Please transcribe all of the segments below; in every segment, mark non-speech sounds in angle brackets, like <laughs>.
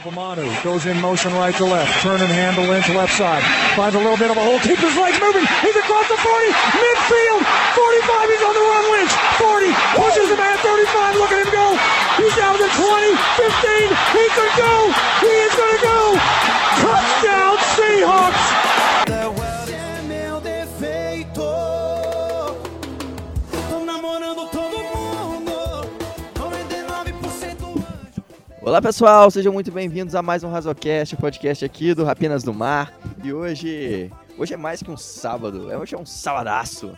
Obamanu goes in motion right to left. Turn and handle into left side. Finds a little bit of a hole. Keeps his legs moving. He's across the 40. Midfield. 45. He's on the run. Lynch. 40. Pushes him at 35. Look at him go. He's down to 20. 15. He could go. He is going to go. Touchdown Seahawks. Olá pessoal, sejam muito bem-vindos a mais um Razocast, podcast aqui do Rapinas do Mar. E hoje, hoje é mais que um sábado, é- hoje é um sabadaço.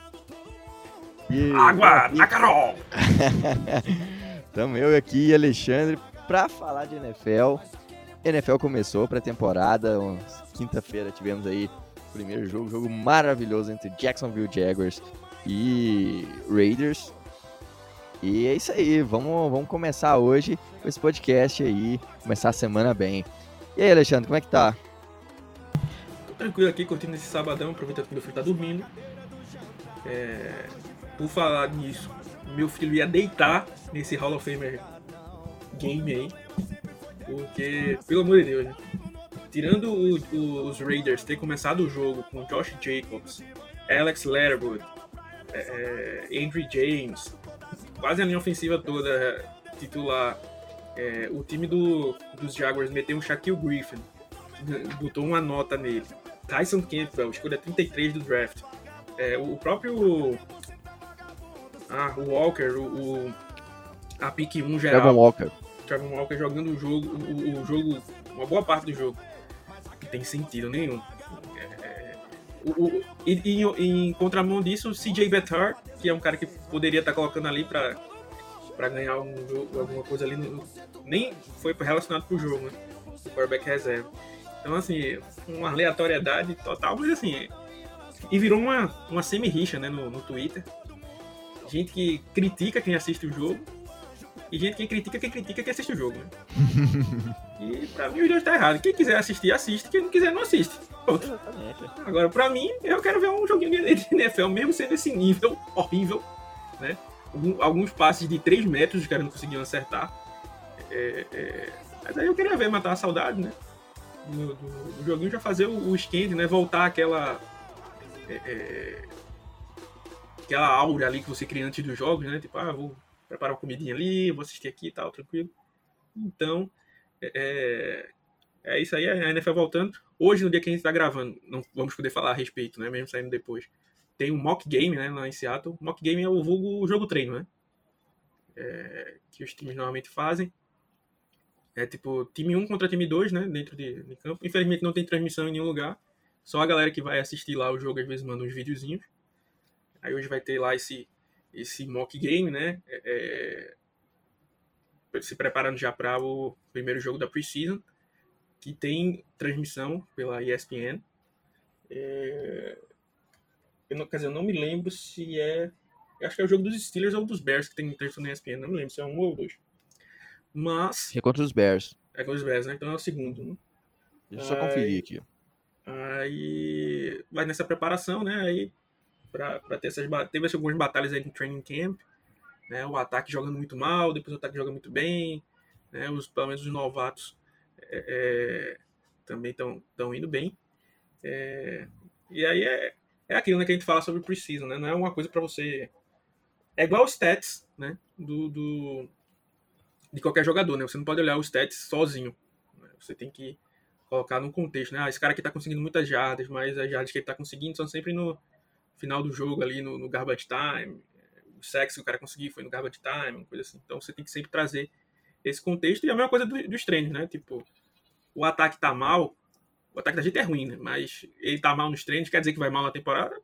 E Água na Carol! <laughs> Estamos eu aqui e Alexandre para falar de NFL. NFL começou pré-temporada, um- quinta-feira tivemos aí o primeiro jogo, jogo maravilhoso entre Jacksonville Jaguars e Raiders. E é isso aí, vamos, vamos começar hoje com esse podcast aí, começar a semana bem. E aí, Alexandre, como é que tá? Tô tranquilo aqui, curtindo esse sabadão, aproveitando que meu filho tá dormindo. É, Por falar nisso, meu filho ia deitar nesse Hall of Famer game aí. Porque, pelo amor de Deus, né? Tirando o- o- os Raiders ter começado o jogo com Josh Jacobs, Alex Leatherwood, é, é, Andrew James, quase a linha ofensiva toda titular. É, o time do, dos Jaguars meteu um Shaquille Griffin, botou uma nota nele. Tyson Campbell, escolha 33 do draft. É, o próprio. Ah, o Walker, o, o- a pick 1 geral. Trevor Walker. Trevor Walker jogando o jogo, o, o jogo, uma boa parte do jogo. Não tem sentido nenhum. O, o- e, em contramão disso, o CJ Beathard, que é um cara que poderia estar colocando ali para para ganhar um jogo, alguma coisa ali, no- nem foi relacionado pro jogo, né? O quarterback reserva. Então, assim, uma aleatoriedade total, mas assim, e virou uma, uma semi-rixa, né, no, no Twitter. Gente que critica quem assiste o jogo e gente que critica quem critica quem assiste o jogo, né? <laughs> e pra mim os dois tá errado. Quem quiser assistir, assiste. Quem não quiser, não assiste. Agora, pra mim, eu quero ver um joguinho de <laughs> NFL, mesmo sendo esse nível horrível, né? Alguns passes de 3 metros os caras não conseguiam acertar. É, é, Mas aí eu queria ver matar a saudade, né? Do, do- do joguinho já fazer o, o skate, né? Voltar aquela. é, é, aquela aura ali que você cria antes dos jogos, né? Tipo, ah, vou preparar uma comidinha ali, vou assistir aqui e tal, tranquilo. Então, é, é isso aí, a NFL voltando. Hoje, no dia que a gente tá gravando, não vamos poder falar a respeito, né? Mesmo saindo depois. Tem um mock game, né? Lá em Seattle. Mock game é o vulgo jogo treino, né? É, que os times normalmente fazem. É tipo time 1 contra time 2, né? Dentro de, de campo. Infelizmente não tem transmissão em nenhum lugar. Só a galera que vai assistir lá o jogo às vezes manda uns videozinhos. Aí hoje vai ter lá esse, esse mock game, né? É, é, se preparando já para o primeiro jogo da preseason que tem transmissão pela ESPN. É, Eu não, quer dizer, eu não me lembro se é. Eu acho que é o jogo dos Steelers ou dos Bears que tem transmissão na ESPN. Não me lembro se é um ou dois. Mas. É contra os Bears. É com os Bears, né? Então é o segundo. Né? Deixa eu só Ai. conferir aqui. Aí vai nessa preparação, né? Aí pra, pra ter essas teve algumas batalhas aí no training camp, né? O ataque jogando muito mal, depois o ataque joga muito bem, né? Os pelo menos os novatos é, é, também estão tão indo bem. É, e aí é, é aquilo né, que a gente fala sobre preseason, né? Não é uma coisa para você é igual os stats, né? Do, do de qualquer jogador, né? Você não pode olhar os stats sozinho. né? Você tem que colocar num contexto, né? Ah, esse cara aqui tá conseguindo muitas jardas, mas as jardas que ele tá conseguindo são sempre no final do jogo ali, no, no garbage time. O sexo que o cara conseguiu foi no garbage time, coisa assim. Então você tem que sempre trazer esse contexto. E a mesma coisa do- dos treinos, né? Tipo, o ataque tá mal, o ataque da gente é ruim, né? Mas ele tá mal nos treinos, quer dizer que vai mal na temporada?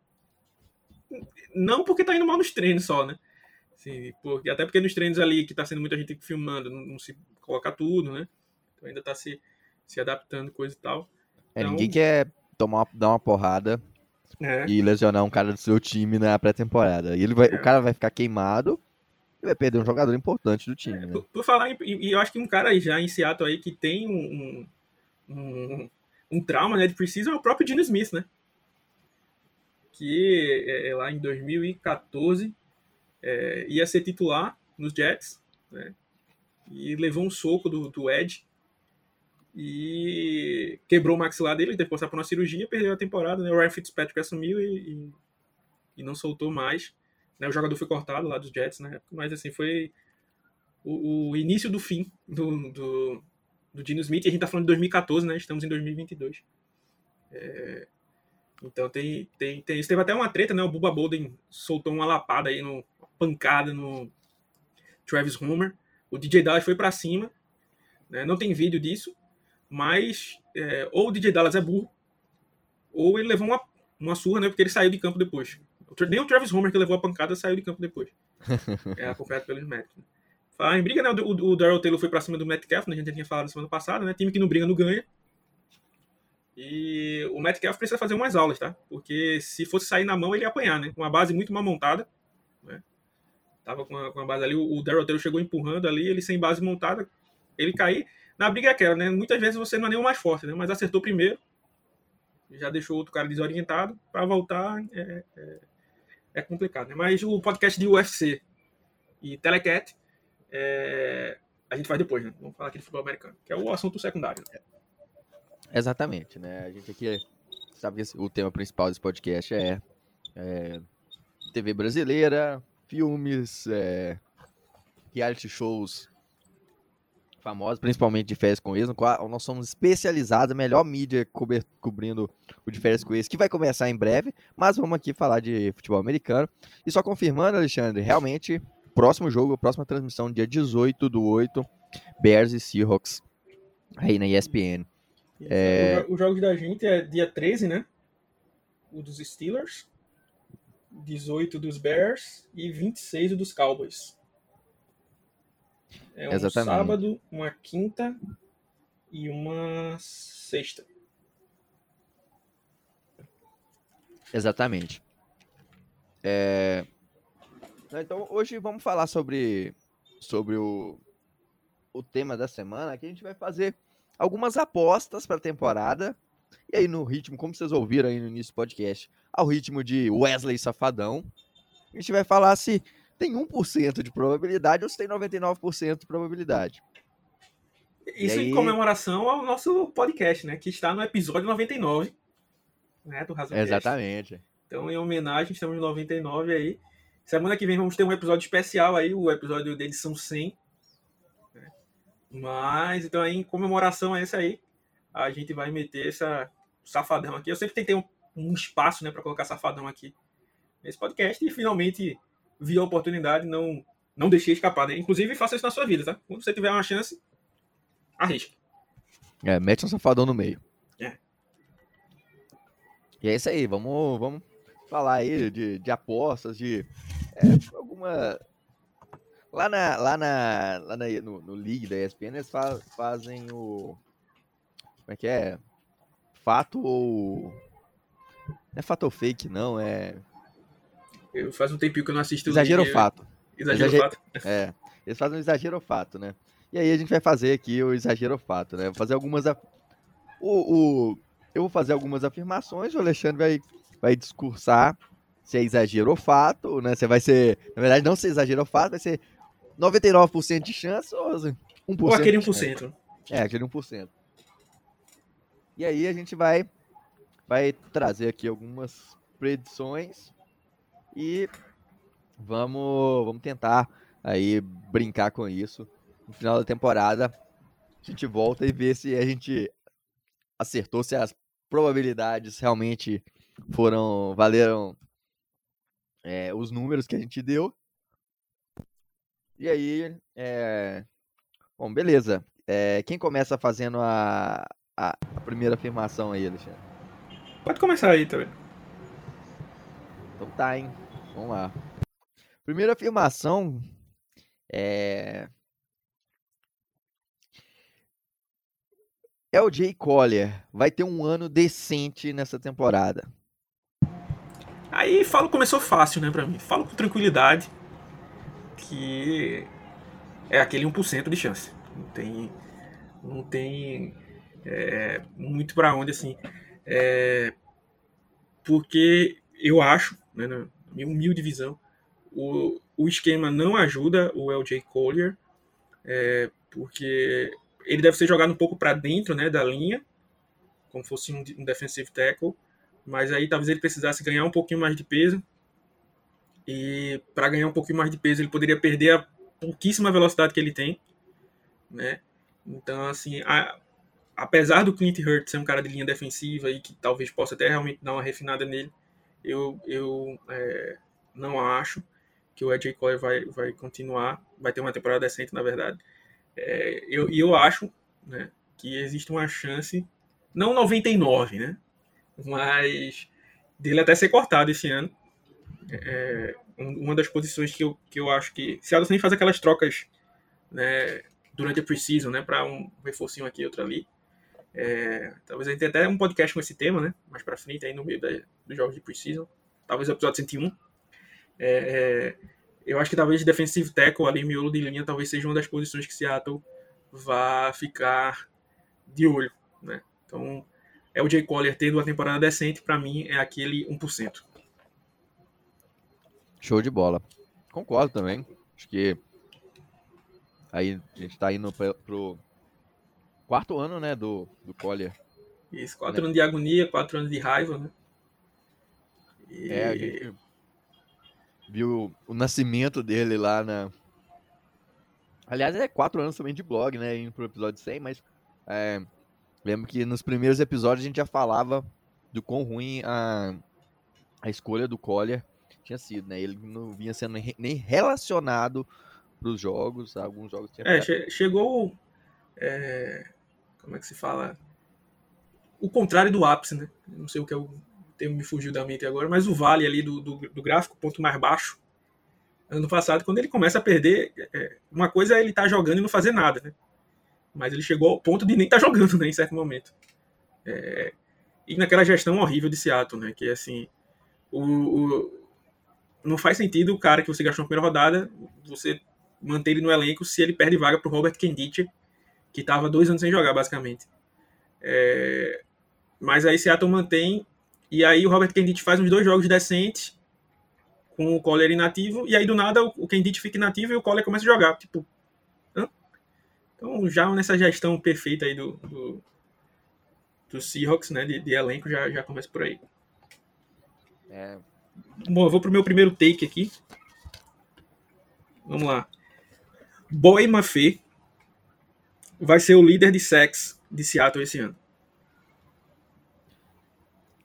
Não porque tá indo mal nos treinos só, né? Assim, porque, até porque nos treinos ali, que tá sendo muita gente filmando, não, não se coloca tudo, né? Então ainda tá se, se adaptando, coisa e tal. É, Então- ninguém quer tomar, dar uma porrada É. e lesionar um cara do seu time na pré-temporada. E ele vai, É. o cara vai ficar queimado vai perder um jogador importante do time, né? Por, por falar e eu acho que um cara já em Seattle aí que tem um, um, um, um trauma né, de precisão é o próprio Dino Smith, né? Que é, é lá em 2014 é, ia ser titular nos Jets, né? E levou um soco do, do Ed. e quebrou o maxilar dele, que passar por uma cirurgia, perdeu a temporada, né? O Ryan Fitzpatrick assumiu e, e, e não soltou mais. Né? O jogador foi cortado lá dos Jets, né? Mas assim, foi o, o início do fim do, do, do Dino Smith. E a gente tá falando de 2014, né? Estamos em 2022. É, então tem, tem, tem. Teve até uma treta, né? O Bubba Bolden soltou uma lapada aí, no, uma pancada no Travis Homer. O DJ Dallas foi para cima. Né? Não tem vídeo disso, mas é, ou o DJ Dallas é burro, ou ele levou uma, uma surra, né? Porque ele saiu de campo depois. Nem o Travis Homer que levou a pancada saiu de campo depois. é acompanhado pelos médicos. Né? Em briga, né? O, o, Daryl Taylor foi pra cima do Metcalf, né? a gente já tinha falado na semana passada, né? Time que não briga não ganha. E o Metcalf precisa fazer umas aulas, tá? Porque se fosse sair na mão, ele ia apanhar, né? Com uma base muito mal montada. Né? Tava com a, com a base ali, o, o Daryl Taylor chegou empurrando ali, ele sem base montada, ele cair. Na briga é aquela, né? Muitas vezes você não é nem o mais forte, né? Mas acertou primeiro, já deixou outro cara desorientado, para voltar é, é, é, complicado, né? Mas o podcast de UFC e Telecat é, a gente faz depois, né? Vamos falar aqui de futebol americano, que é o assunto secundário. Né? Exatamente, né? A gente aqui sabe que o tema principal desse podcast é, é TV brasileira, filmes, é, reality shows famosos, principalmente de férias com ex, nós somos especializados, a melhor mídia cobrindo o de férias com ex, que vai começar em breve, mas vamos aqui falar de futebol americano. E só confirmando, Alexandre, realmente, próximo jogo, próxima transmissão, dia 18 do 8, Bears e Seahawks, aí na ESPN. É... O, jogo da gente é dia 13, né? O dos Steelers, 18 dos Bears e 26 dos Cowboys. É um Exatamente. sábado, uma quinta e uma sexta. Exatamente. É... Então, hoje vamos falar sobre, sobre o, o tema da semana, que a gente vai fazer algumas apostas para a temporada. E aí, no ritmo, como vocês ouviram aí no início do podcast, ao ritmo de Wesley Safadão, a gente vai falar se tem 1% de probabilidade ou se tem 99% de probabilidade. Isso aí... em comemoração ao nosso podcast, né? Que está no episódio 99, né? Do Razão Exatamente. Então, em homenagem, estamos no 99 aí. Semana que vem vamos ter um episódio especial aí, o episódio da edição 100. Né? Mas, então aí, em comemoração a esse aí, a gente vai meter essa safadão aqui. Eu sempre tentei um, um espaço, né, para colocar safadão aqui nesse podcast e finalmente vi a oportunidade, não, não deixei escapar. Né? Inclusive, faça isso na sua vida, tá? Quando você tiver uma chance, arrisque. É, mete um safadão no meio. É. E é isso aí, vamos, vamos falar aí de, de apostas, de é, alguma. Lá, na, lá, na, lá na, no, no League da ESPN eles fa fazem o. Como é que é? Fato ou. Não é fato ou fake, não, é. Eu faz um tempinho que eu não assisto Exagero ou fato. Exagero ou fato? <laughs> É. Eles fazem um exagero ou fato, né? E aí a gente vai fazer aqui o exagero ou fato, né? Vou fazer algumas. O, o, eu vou fazer algumas afirmações, o Alexandre vai, vai discursar se é exagero ou fato, né? Você vai ser. Na verdade, não ser exagero ou fato, vai ser 99% de chance ou 1%. Ou aquele 1%. É, aquele 1%. E aí a gente vai, vai trazer aqui algumas predições e vamos, vamos tentar aí brincar com isso. No final da temporada, a gente volta e vê se a gente acertou, se as probabilidades realmente foram, valeram é, os números que a gente deu. E aí, é... bom, beleza. É, quem começa fazendo a, a, a primeira afirmação aí, Alexandre? Pode começar aí também. Então tá, hein? Vamos lá. Primeira afirmação é. LJ Collier vai ter um ano decente nessa temporada. Aí falo começou fácil, né, pra mim. Falo com tranquilidade que é aquele 1% de chance. Não tem, não tem é, muito para onde assim. É, porque eu acho, né, na minha humilde visão, o, o esquema não ajuda o LJ Collier, é, porque ele deve ser jogado um pouco para dentro né, da linha, como fosse um, um defensive tackle, mas aí talvez ele precisasse ganhar um pouquinho mais de peso. E para ganhar um pouquinho mais de peso, ele poderia perder a pouquíssima velocidade que ele tem, né? Então, assim, a, apesar do Clint Hurt ser um cara de linha defensiva e que talvez possa até realmente dar uma refinada nele, eu, eu é, não acho que o AJ Collier vai, vai continuar, vai ter uma temporada decente, na verdade. É, eu, e eu acho né, que existe uma chance, não 99, né? Mas dele até ser cortado esse ano. É, uma das posições que eu, que eu acho que. Se nem faz aquelas trocas né, durante a preseason, né? Para um reforcinho aqui, outro ali. É, talvez a gente tenha até um podcast com esse tema, né? Mais para frente, aí no meio da, dos jogos de preseason. Talvez o episódio 101. É, é, eu acho que talvez defensive tackle ali, miolo de linha, talvez seja uma das posições que Seattle vá ficar de olho, né? Então, é o Jay Collier tendo uma temporada decente, para mim é aquele 1%. Show de bola. Concordo também. Acho que aí a gente tá indo pra, pro quarto ano, né, do, do Collier. Isso, quatro né? anos de agonia, quatro anos de raiva, né? E... É, a gente viu o nascimento dele lá na. Aliás, é quatro anos também de blog, né? Indo pro episódio 100, mas é, lembro que nos primeiros episódios a gente já falava do quão ruim a, a escolha do Collier tinha sido, né? Ele não vinha sendo nem relacionado para os jogos, alguns jogos É, che chegou. É, como é que se fala? O contrário do ápice, né? Não sei o que é o termo me fugiu da mente agora, mas o vale ali do, do, do gráfico, ponto mais baixo, ano passado, quando ele começa a perder, é, uma coisa é ele estar tá jogando e não fazer nada, né? Mas ele chegou ao ponto de nem estar tá jogando, né, em certo momento. É, e naquela gestão horrível de Seattle, né? Que assim, o, o, não faz sentido o cara que você gastou na primeira rodada, você manter ele no elenco se ele perde vaga para o Robert Kenditch, que estava dois anos sem jogar, basicamente. É, mas aí Seattle mantém, e aí o Robert Kenditch faz uns dois jogos decentes com o Collier inativo, e aí do nada o Kenditch fica inativo e o Collier começa a jogar. Tipo, hã? então já nessa gestão perfeita aí do, do, do Seahawks, né, de, de elenco, já, já começa por aí. É, Bom, eu vou pro meu primeiro take aqui. Vamos lá. Boy Maffei vai ser o líder de sex de Seattle esse ano.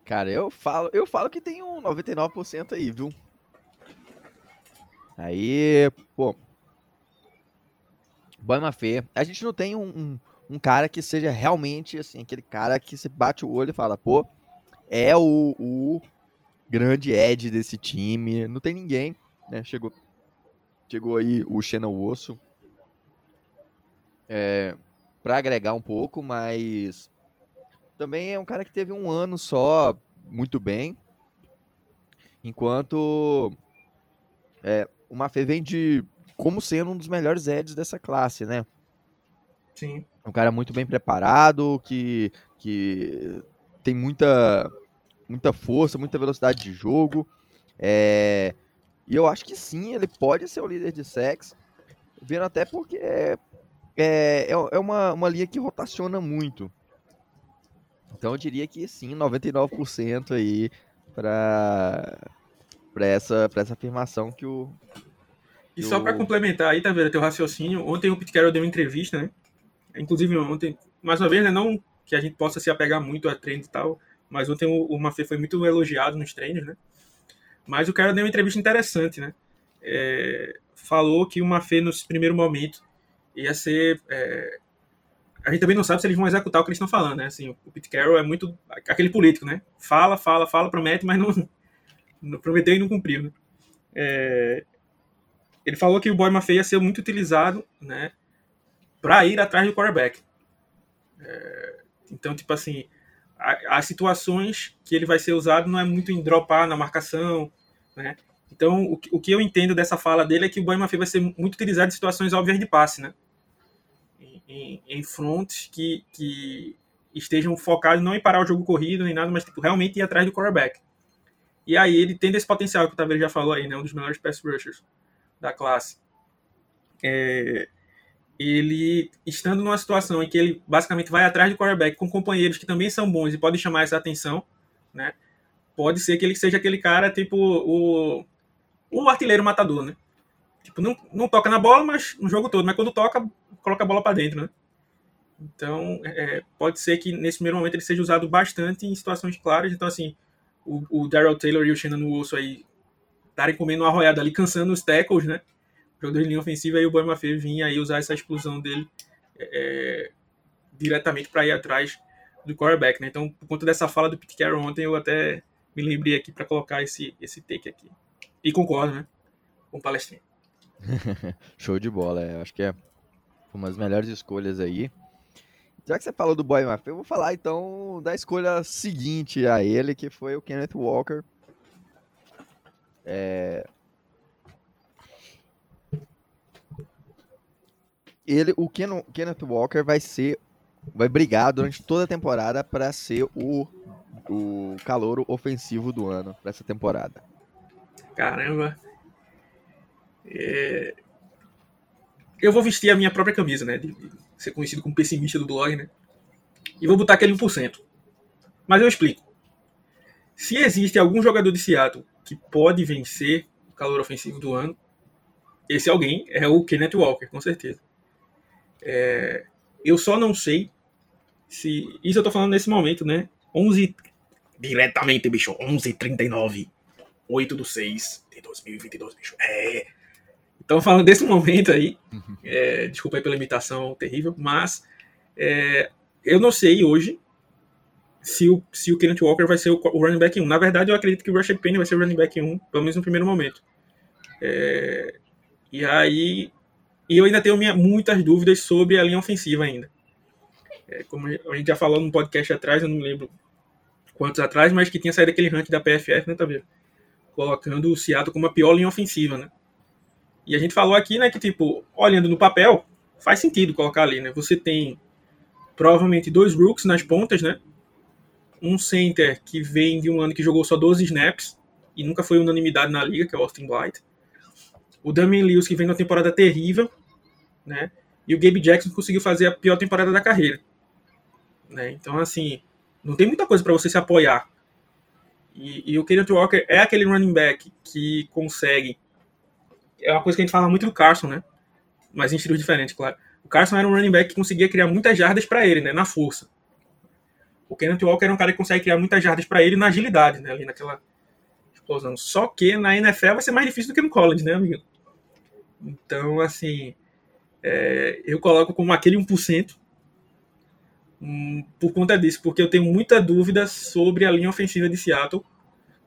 Cara, eu falo, eu falo que tem um 99% aí, viu? Aí, pô. Boy Maffei, a gente não tem um, um, um, cara que seja realmente assim, aquele cara que você bate o olho e fala, pô, é o, o grande edge desse time. Não tem ninguém, né? Chegou, chegou aí o Shannon Osso é, para agregar um pouco, mas também é um cara que teve um ano só muito bem, enquanto é, o Mafê vem de como sendo um dos melhores edges dessa classe, né? Sim. Um cara muito bem preparado, que, que tem muita muita força, muita velocidade de jogo. É... E eu acho que sim, ele pode ser o líder de sex, vendo até porque é, é, é uma, uma linha que rotaciona muito. Então eu diria que sim, 99% aí para para essa, pra essa afirmação que o. Que e só o... para complementar aí, tá vendo, teu raciocínio, ontem o Pete Carroll deu uma entrevista, né? Inclusive ontem, mais uma vez, né, não que a gente possa se apegar muito a treino e tal, mas ontem o, o Mafê foi muito elogiado nos treinos, né? Mas o cara deu uma entrevista interessante, né? É, falou que o Mafê, no primeiro momento, ia ser. É, a gente também não sabe se eles vão executar o que eles estão falando, né? Assim, o Pete Carroll é muito aquele político, né? Fala, fala, fala, promete, mas não, não prometeu e não cumpriu, né? É, ele falou que o Boy Maffei ia ser muito utilizado, né? Para ir atrás do quarterback. É, então, tipo assim, as situações que ele vai ser usado não é muito em dropar na marcação, né? Então, o, que eu entendo dessa fala dele é que o Boy Mafia vai ser muito utilizado em situações óbvias de passe, né? Em, em, fronts que, que estejam focados não em parar o jogo corrido nem nada, mas tipo, realmente ir atrás do quarterback. E aí ele tem esse potencial que o Taveira já falou aí, né? Um dos melhores pass rushers da classe. É... ele estando numa situação em que ele basicamente vai atrás de quarterback com companheiros que também são bons e podem chamar essa atenção, né? Pode ser que ele seja aquele cara tipo o, o artilheiro matador, né? Tipo, não, não toca na bola, mas no jogo todo, mas quando toca, coloca a bola para dentro, né? Então, é, pode ser que nesse primeiro momento ele seja usado bastante em situações claras. Então, assim, o, o Daryl Taylor e o Shannon Wilson aí estarem comendo uma arroiada ali, cansando os tackles, né? Jogador de linha ofensiva, aí o Boy Maffei vinha aí usar essa explosão dele é, diretamente para ir atrás do quarterback, né? Então, por conta dessa fala do Pete Carroll ontem, eu até me lembrei aqui para colocar esse, esse take aqui. E concordo, né? Com o palestrinho. <laughs> Show de bola, é. acho que é uma das melhores escolhas aí. Já que você falou do Boy Maffei, eu vou falar então da escolha seguinte a ele, que foi o Kenneth Walker. É... Ele, o Ken, Kenneth Walker vai ser, vai brigar durante toda a temporada para ser o, o calouro ofensivo do ano para essa temporada. Caramba. É... Eu vou vestir a minha própria camisa, né? De, de ser conhecido como pessimista do blog, né? E vou botar aquele 1%. Mas eu explico. Se existe algum jogador de Seattle que pode vencer o calor ofensivo do ano, esse alguém é o Kenneth Walker, com certeza. É... Eu só não sei se. Isso eu tô falando nesse momento, né? 11. Diretamente, bicho. 11h39. 8 do 6 de 2022, bicho. É. Então, falando desse momento aí, é, desculpa aí pela imitação terrível, mas é, eu não sei hoje se o, se o Kenneth Walker vai ser o, o running back 1. Na verdade, eu acredito que o Rashad Penny vai ser o running back 1, pelo menos no primeiro momento. É, e aí, e eu ainda tenho minha, muitas dúvidas sobre a linha ofensiva ainda. É, como a gente já falou num podcast atrás, eu não me lembro quantos atrás, mas que tinha saído aquele ranking da PFF, né, tá vendo? Colocando o Seattle como a pior linha ofensiva, né? E a gente falou aqui, né, que tipo, olhando no papel, faz sentido colocar ali, né? Você tem provavelmente dois rooks nas pontas, né? Um center que vem de um ano que jogou só 12 snaps e nunca foi unanimidade na liga, que é o Austin Blight. O Damian Lewis que vem numa temporada terrível, né? E o Gabe Jackson conseguiu fazer a pior temporada da carreira. Né? Então, assim, não tem muita coisa para você se apoiar. E, e o Kenneth Walker é aquele running back que consegue é uma coisa que a gente fala muito do Carson, né? Mas em estilos diferentes, claro. O Carson era um running back que conseguia criar muitas jardas para ele, né? Na força. O Kenneth Walker era um cara que consegue criar muitas jardas para ele na agilidade, né? Ali naquela explosão. Só que na NFL vai ser mais difícil do que no college, né, amigo? Então, assim, é, eu coloco como aquele 1% um, por conta disso, porque eu tenho muita dúvida sobre a linha ofensiva de Seattle.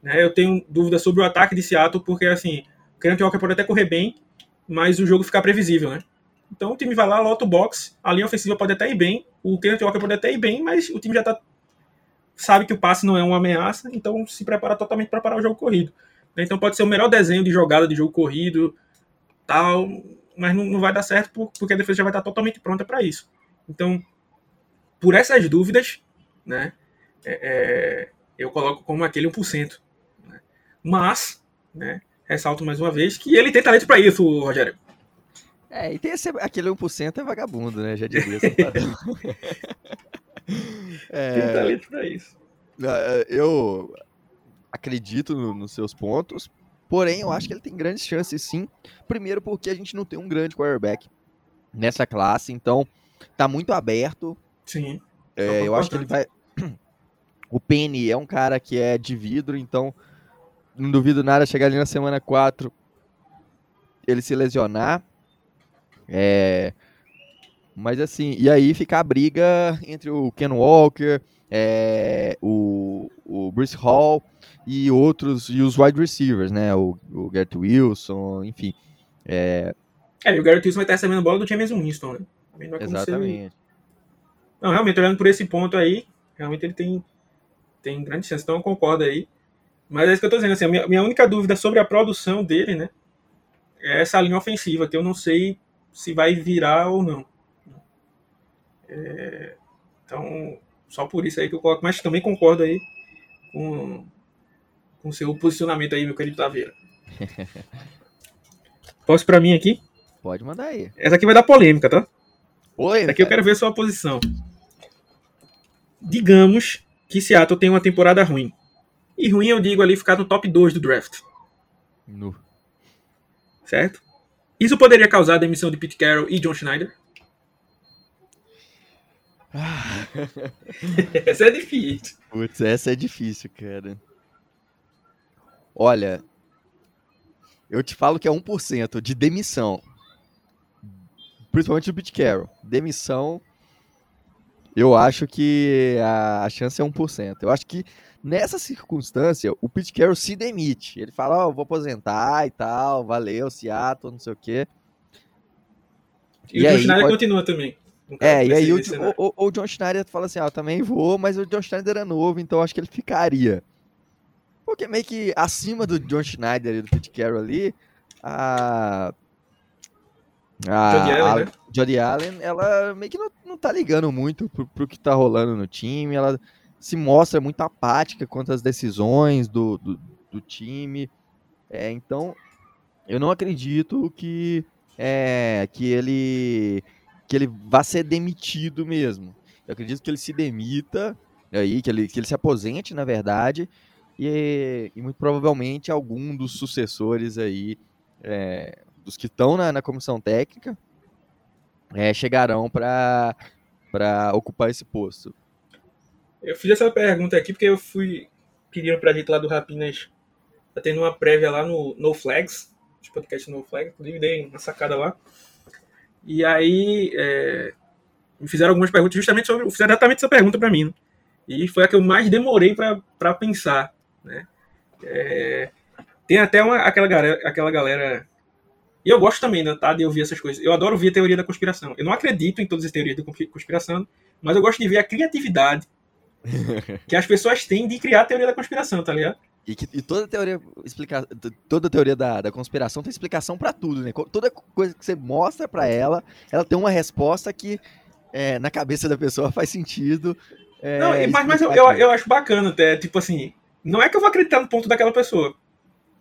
Né? Eu tenho dúvida sobre o ataque de Seattle, porque, assim, Kenneth Walker pode até correr bem, mas o jogo fica previsível, né? Então o time vai lá, lota o box, a linha ofensiva pode até ir bem, o Kenneth Walker pode até ir bem, mas o time já tá, sabe que o passe não é uma ameaça, então se prepara totalmente para parar o jogo corrido. Então pode ser o melhor desenho de jogada de jogo corrido, tal, mas não, não vai dar certo porque a defesa já vai estar totalmente pronta para isso. Então, por essas dúvidas, né, é, é, eu coloco como aquele 1%. Né? Mas, né, ressalto mais uma vez que ele tem talento para isso, Rogério. É, e tem esse, aquele 1% é vagabundo, né? Já diria <laughs> é, tem talento para isso. É, eu acredito nos seus pontos, porém eu acho que ele tem grandes chances sim. Primeiro porque a gente não tem um grande quarterback nessa classe, então tá muito aberto. Sim. É, eu acho que ele vai. <clears throat> O Penny é um cara que é de vidro, então não duvido nada chegar ali na semana 4 ele se lesionar. É, mas assim, e aí fica a briga entre o Ken Walker, é, o, o Bruce Hall e outros, e os wide receivers, né? O, o Garrett Wilson, enfim. É, é e o Garrett Wilson vai estar recebendo a bola do James Winston, né? Não Exatamente. Não, realmente, olhando por esse ponto aí, realmente ele tem, tem grande chance. Então eu concordo aí. Mas é isso que eu tô dizendo, assim, a minha, minha única dúvida sobre a produção dele, né? É essa linha ofensiva, que eu não sei se vai virar ou não. É, então, só por isso aí que eu coloco, mas também concordo aí com o seu posicionamento aí, meu querido Taveira. <laughs> Posso para mim aqui? Pode mandar aí. Essa aqui vai dar polêmica, tá? Oi, Aqui eu quero ver a sua posição. Digamos que Seattle tem uma temporada ruim. E ruim eu digo ali ficar no top 2 do draft, No. certo? Isso poderia causar a demissão de Pete Carroll e John Schneider? <laughs> Essa é difícil. Putz, essa é difícil, cara. Olha, eu te falo que é 1% de demissão. Principalmente do Pete Carroll. Demissão, eu acho que a, a chance é 1%. Eu acho que nessa circunstância, o Pete Carroll se demite. Ele fala, ó, vou aposentar e tal, valeu, Seattle, não sei o quê. E, E o John Schneider pode- continua também. É, e aí o, o, o- John Schneider fala assim, ah, eu também vou, mas o John Schneider é novo, então acho que ele ficaria. Porque meio que acima do John Schneider e do Pete Carroll ali, a... a Jody Allen, né? Jody Allen, ela meio que não, não tá ligando muito pro, pro que tá rolando no time, ela se mostra muito apática quanto às decisões do, do, do time. É, então, eu não acredito que, é, que ele que ele vá ser demitido mesmo. Eu acredito que ele se demita aí, que ele, que ele se aposente, na verdade, e, e muito provavelmente algum dos sucessores aí, é, dos que estão na, na comissão técnica, é, chegarão para ocupar esse posto. Eu fiz essa pergunta aqui porque eu fui pedindo pra gente lá do Rapinas. Tá tendo uma prévia lá no No Flags, os podcast No Flags, inclusive dei uma sacada lá. E aí é, me fizeram algumas perguntas justamente sobre. Fizeram exatamente essa pergunta pra mim. né? E foi a que eu mais demorei pra pensar. Né? É, tem até uma, aquela, galera, aquela galera. E eu gosto também, né, tá, de ouvir essas coisas. Eu adoro ouvir a teoria da conspiração. Eu não acredito em todas as teorias da conspiração, mas eu gosto de ver a criatividade <laughs> que as pessoas têm de criar a teoria da conspiração, tá ligado? E, que, e toda teoria explica, toda teoria da, da conspiração tem explicação pra tudo, né? Toda coisa que você mostra pra ela, ela tem uma resposta que é, na cabeça da pessoa <laughs> faz sentido. é, não, mas, mas eu, eu, eu acho bacana até, tipo assim, não é que eu vou acreditar no ponto daquela pessoa.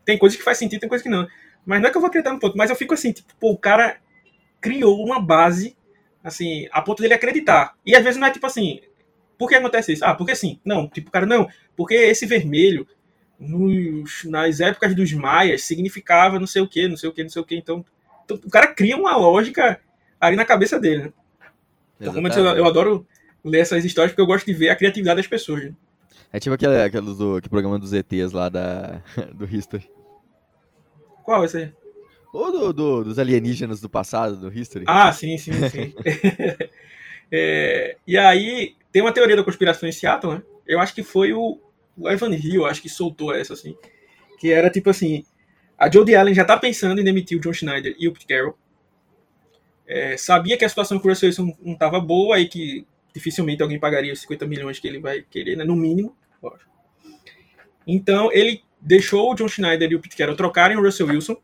Tem coisas que faz sentido, tem coisas que não. Mas não é que eu vou acreditar no ponto, mas eu fico assim, tipo, pô, o cara criou uma base, assim, a ponto dele acreditar. E às vezes não é tipo assim, por que acontece isso? Ah, porque assim, não, tipo, o cara, não, porque esse vermelho, nos, nas épocas dos maias, significava não sei o que, não sei o que, não sei o que. Então, então, o cara cria uma lógica ali na cabeça dele, né? Então, como eu, disse, eu, eu adoro ler essas histórias porque eu gosto de ver a criatividade das pessoas. né? É tipo aquele, aquele, do, aquele programa dos ETs lá da, <laughs> do History. Qual esse aí? Ou do, do- dos alienígenas do passado, do History. Ah, sim, sim, sim. <laughs> <laughs> É, e aí, tem uma teoria da conspiração em Seattle, né? Eu acho que foi o, Evan Hill, acho que soltou essa, assim. Que era tipo assim: a Jodie Allen já tá pensando em demitir o John Schneider e o Pete Carroll. É, sabia que a situação com o Russell Wilson não estava boa e que dificilmente alguém pagaria os 50 milhões que ele vai querer, né? No mínimo, lógico. Então, ele deixou o John Schneider e o Pete Carroll trocarem o Russell Wilson,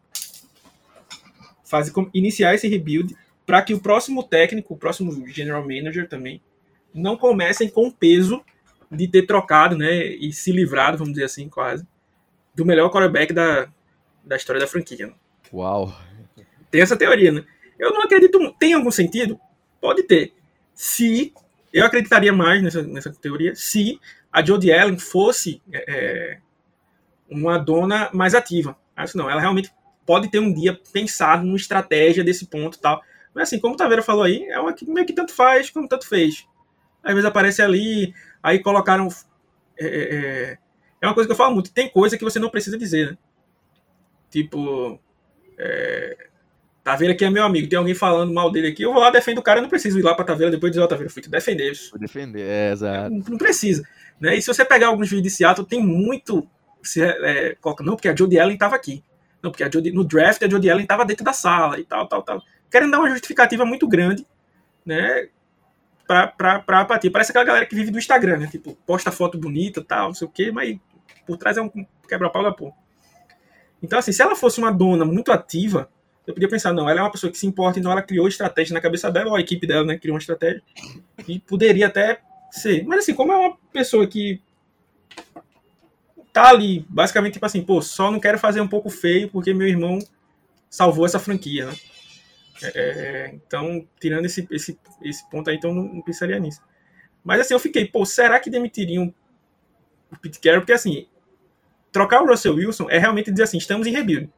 com- iniciar esse rebuild, para que o próximo técnico, o próximo general manager também, não comecem com o peso de ter trocado, né, e se livrado, vamos dizer assim, quase, do melhor quarterback da, da história da franquia. né? Uau. Tem essa teoria, né? Eu não acredito. Tem algum sentido? Pode ter. Se. Eu acreditaria mais nessa, nessa teoria se a Jodie Allen fosse é, é, uma dona mais ativa. Acho não. Ela realmente pode ter um dia pensado numa estratégia desse ponto e tal. Mas assim, como o Taveira falou aí, é uma que meio que tanto faz como tanto fez. Às vezes aparece ali, aí colocaram. É, é, é, é uma coisa que eu falo muito. Tem coisa que você não precisa dizer, né? Tipo. Taveira aqui é meu amigo, tem alguém falando mal dele aqui, eu vou lá, defendo o cara, eu não preciso ir lá pra Taveira depois dizer, ó, Taveira, eu fui te defender isso. Vou defender, é, exato. Não, não precisa. Né? E se você pegar alguns vídeos de Seattle, tem muito. Se, é, coloca, não, porque a Jodie Allen tava aqui. Não, porque a Jodie, no draft a Jodie Allen tava dentro da sala e tal, tal, tal. Querendo dar uma justificativa muito grande, né? Pra, pra, apatia. Parece aquela galera que vive do Instagram, né? Tipo, posta foto bonita tal, não sei o quê, mas por trás é um quebra-pau da porra. Então, assim, se ela fosse uma dona muito ativa, eu podia pensar, não, ela é uma pessoa que se importa, então ela criou estratégia na cabeça dela, ou a equipe dela, né, criou uma estratégia, e poderia até ser. Mas assim, como é uma pessoa que tá ali, basicamente, tipo assim, pô, só não quero fazer um pouco feio porque meu irmão salvou essa franquia, né? É, então, tirando esse, esse, esse ponto aí, então não, não pensaria nisso. Mas assim, eu fiquei, pô, será que demitiriam o Pete Carroll? Porque assim, trocar o Russell Wilson é realmente dizer assim, estamos em rebuild.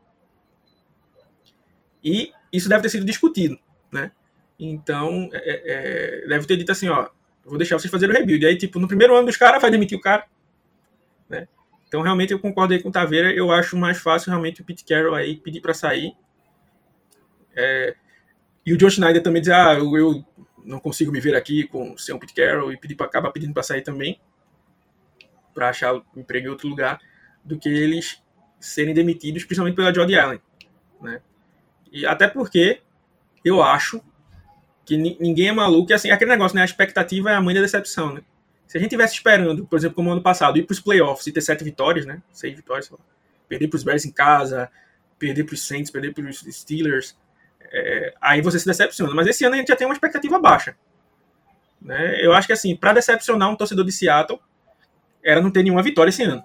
E isso deve ter sido discutido, né? Então, é, é, deve ter dito assim, ó, vou deixar vocês fazerem o rebuild. E aí, tipo, no primeiro ano dos caras, vai demitir o cara, né? Então, realmente, eu concordo aí com o Taveira. Eu acho mais fácil, realmente, o Pete Carroll aí pedir para sair. É, e o John Schneider também dizer, ah, eu, eu, não consigo me ver aqui com sem o Pete Carroll e pedir para acabar pedindo para sair também, para achar um emprego em outro lugar, do que eles serem demitidos, principalmente pela Jody Allen, né? E até porque eu acho que ninguém é maluco, e assim, aquele negócio, né? A expectativa é a mãe da decepção, né? Se a gente tivesse esperando, por exemplo, como ano passado, ir para os playoffs e ter sete vitórias, né? Seis vitórias, perder para os Bears em casa, perder para os Saints, perder para os Steelers, é, aí você se decepciona. Mas esse ano a gente já tem uma expectativa baixa. Né? Eu acho que, assim, para decepcionar um torcedor de Seattle, era não ter nenhuma vitória esse ano.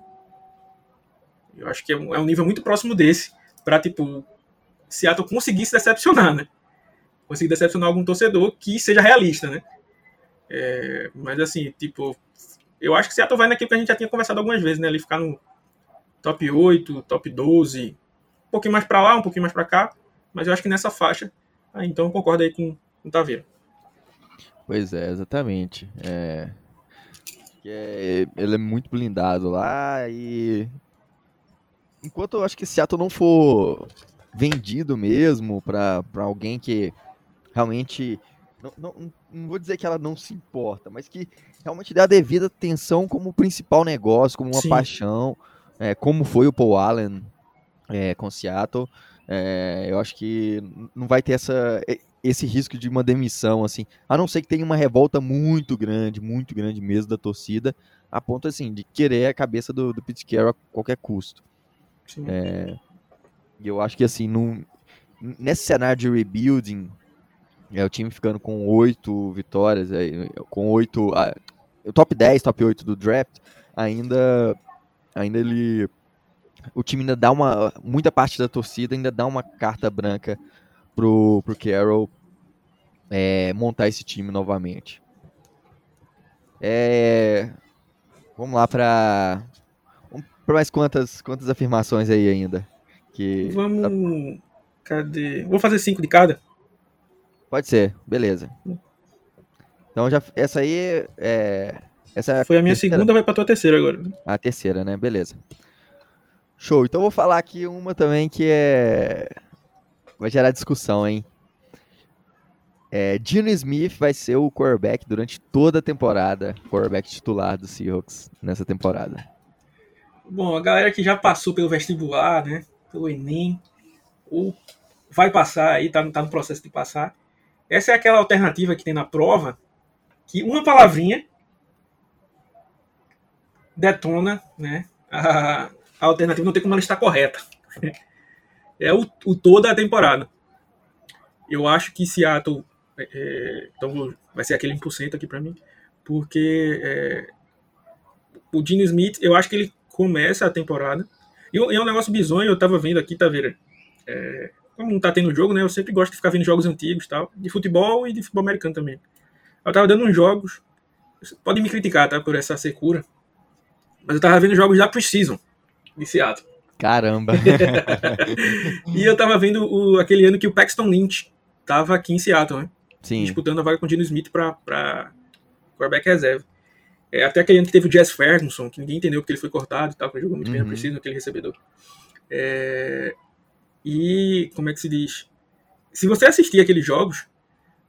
Eu acho que é um, é um nível muito próximo desse, para, tipo, Seattle conseguir se decepcionar, né? Conseguir decepcionar algum torcedor que seja realista, né? É, mas, assim, tipo, eu acho que Seattle vai naquilo que a gente já tinha conversado algumas vezes, né? Ele ficar no top 8, top 12, um pouquinho mais para lá, um pouquinho mais para cá mas eu acho que nessa faixa, ah, então eu concordo aí com, com o Taveira. Pois é, exatamente. É... é... Ele é muito blindado lá e. Enquanto eu acho que Seattle não for vendido mesmo para alguém que realmente. Não, não, não, vou dizer que ela não se importa, mas que realmente dá a devida atenção como principal negócio, como uma Sim. paixão, é, como foi o Paul Allen é, com Seattle. É, eu acho que não vai ter essa, esse risco de uma demissão, assim, a não ser que tenha uma revolta muito grande, muito grande mesmo da torcida, a ponto, assim, de querer a cabeça do, do Pete Carroll a qualquer custo. É, e eu acho que, assim, num, nesse cenário de rebuilding, é, o time ficando com oito vitórias, é, com oito, ah, top 10, top 8 do draft, ainda, ainda ele o time ainda dá uma. Muita parte da torcida ainda dá uma carta branca pro, pro Carroll é, montar esse time novamente. É, vamos lá para para mais quantas quantas afirmações aí ainda que vamos tá... cadê vou fazer cinco de cada pode ser beleza então já essa aí é essa é foi a minha terceira. segunda vai para tua terceira agora a terceira né beleza Show. Então vou falar aqui uma também que é. Vai gerar discussão, hein? É, Dino Smith vai ser o quarterback durante toda a temporada, quarterback titular do Seahawks nessa temporada. Bom, a galera que já passou pelo vestibular, né, pelo Enem, ou vai passar aí, tá, tá no processo de passar. Essa é aquela alternativa que tem na prova, que uma palavrinha detona, né, a, a alternativa não tem como ela estar correta. <laughs> é o, o toda a temporada. Eu acho que Seattle. É, é então vai ser aquele 1% aqui para mim. Porque é, o Gene Smith, eu acho que ele começa a temporada. E, é um negócio bizonho, eu tava vendo aqui, tá vendo? É, como não tá tendo jogo, né? Eu sempre gosto de ficar vendo jogos antigos tal, de futebol e de futebol americano também. Eu tava dando uns jogos. Pode me criticar, tá? Por essa secura. Mas eu tava vendo jogos da Precision de Seattle. Caramba! <laughs> e eu tava vendo o, aquele ano que o Paxton Lynch tava aqui em Seattle, né? Sim. Disputando a vaga com o Dino Smith pra, pra quarterback reserva. É, até aquele ano que teve o Jess Ferguson, que ninguém entendeu porque ele foi cortado e tal, que jogou muito uhum. bem a Precision, aquele recebedor. É, e, como é que se diz? Se você assistir aqueles jogos,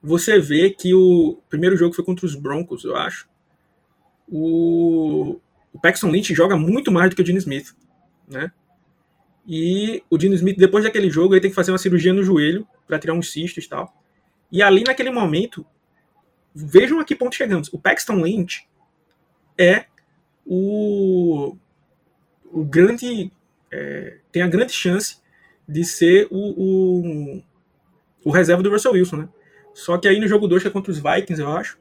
você vê que o primeiro jogo foi contra os Broncos, eu acho. O, o Paxton Lynch joga muito mais do que o Dino Smith né? E o Dino Smith, depois daquele jogo, ele tem que fazer uma cirurgia no joelho para tirar uns cistos e tal. E ali naquele momento, vejam a que ponto chegamos. O Paxton Lynch é o, o grande. É, tem a grande chance de ser o, o, o, reserva do Russell Wilson, né? Só que aí no jogo 2, que é contra os Vikings, eu acho,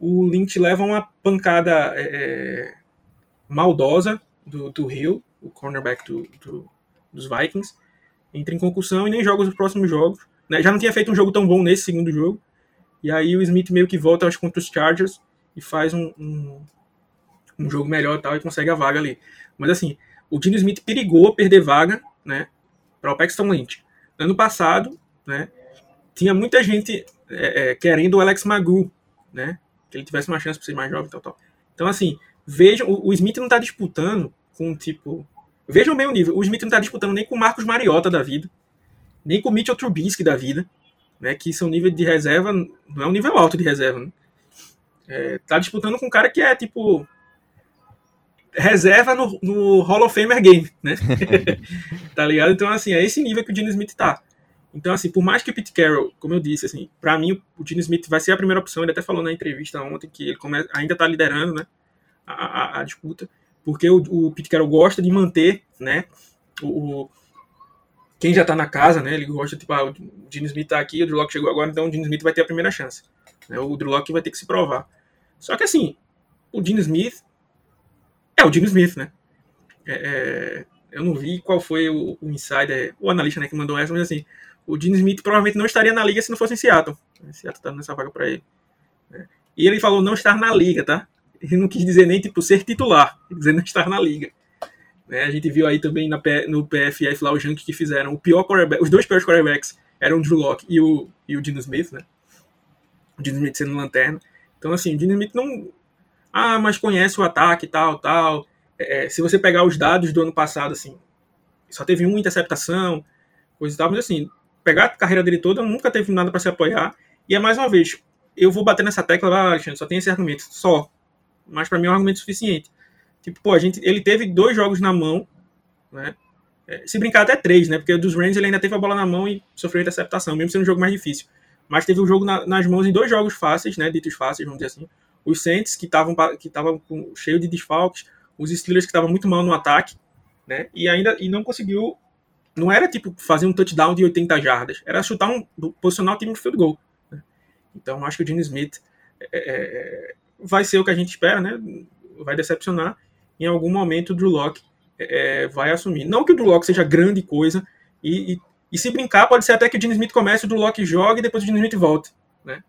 o Lynch leva uma pancada é, é maldosa do, do Hill o cornerback do, do, dos Vikings, entra em concussão e nem joga os próximos jogos. né? Já não tinha feito um jogo tão bom nesse segundo jogo. E aí o Smith meio que volta, acho, contra os Chargers e faz um, um, um jogo melhor e tal, e consegue a vaga ali. Mas assim, o Dino Smith perigou perder vaga, né? Para o Paxton Lynch. Ano passado, né? Tinha muita gente é, é, querendo o Alex Magu, né? Que ele tivesse uma chance para ser mais jovem e tal, tal. Então, assim, vejam, o, o Smith não está disputando com, tipo... Vejam bem o nível. O Smith não está disputando nem com o Marcos Mariota da vida, nem com o Mitchell Trubisky da vida, né? Que são nível de reserva, não é um nível alto de reserva, né? É, tá disputando com um cara que é, tipo, reserva no, no Hall of Famer Game, né? <laughs> tá ligado? Então, assim, é esse nível que o Gene Smith tá. Então, assim, por mais que o Pete Carroll, como eu disse, assim, para mim o Gene Smith vai ser a primeira opção. Ele até falou na entrevista ontem que ele come... ainda tá liderando, né, a, a, a disputa, porque o, o, Pete Carroll gosta de manter, né, o, o, quem já tá na casa, né, ele gosta, tipo, ah, o Gene Smith tá aqui, o Drew Locke chegou agora, então o Gene Smith vai ter a primeira chance. Né, o Drew Locke vai ter que se provar. Só que, assim, o Gene Smith é o Gene Smith, né? É, é, eu não vi qual foi o, o insider, o analista né, que mandou essa, mas assim, o Gene Smith provavelmente não estaria na liga se não fosse em Seattle. Seattle tá nessa vaga para ele. Né? E ele falou não estar na liga, tá? Ele não quis dizer nem tipo ser titular, quis dizer não estar na liga. Né? A gente viu aí também na, no PFF lá o Junk que fizeram o pior os dois piores quarterbacks eram o Drew Locke e o, e o Gene Smith, né? O Gene Smith sendo lanterna. Então, assim, o Gene Smith não, ah, mas conhece o ataque, tal, tal. É, se você pegar os dados do ano passado, assim, só teve uma interceptação, coisa e tal, mas assim, pegar a carreira dele toda, nunca teve nada para se apoiar. E é mais uma vez, eu vou bater nessa tecla, ah, Alexandre, só tem esse argumento, só. Mas para mim é um argumento suficiente. Tipo, pô, a gente, ele teve dois jogos na mão, né? É, se brincar até três, né? Porque dos Rams ele ainda teve a bola na mão e sofreu interceptação, mesmo sendo um jogo mais difícil. Mas teve o jogo na, nas mãos em dois jogos fáceis, né? Ditos fáceis, vamos dizer assim os Saints que estavam que cheio de desfalques, os Steelers que estavam muito mal no ataque, né? E ainda e não conseguiu não era tipo fazer um touchdown de 80 jardas, era chutar um posicionar o time no field goal. Né? Então acho que o Gene Smith é, é, é, vai ser o que a gente espera, né? Vai decepcionar. Em algum momento o Drew Locke é, é, vai assumir. Não que o Drew Locke seja grande coisa e, e, e, se brincar pode ser até que o Gene Smith comece, o Drew Locke jogue e depois o Gene Smith volte, né?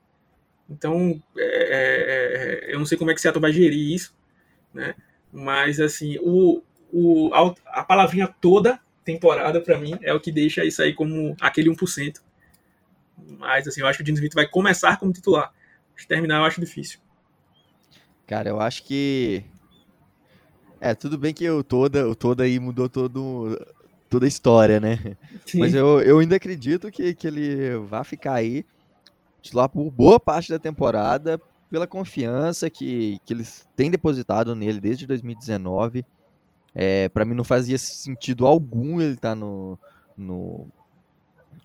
Então, é, é, é, eu não sei como é que Seattle vai gerir isso, né? Mas, assim, o, o, a, a palavrinha toda temporada, para mim, é o que deixa isso aí como aquele 1%. Mas, assim, eu acho que o Dino Smith vai começar como titular. Terminar eu acho difícil. Cara, eu acho que. É, tudo bem que o Toda, o Toda aí mudou todo, toda a história, né? Sim. Mas eu, eu ainda acredito que, que ele vai ficar aí titular por boa parte da temporada, pela confiança que, que eles têm depositado nele desde 2019. É, para mim não fazia sentido algum ele estar tá no, no,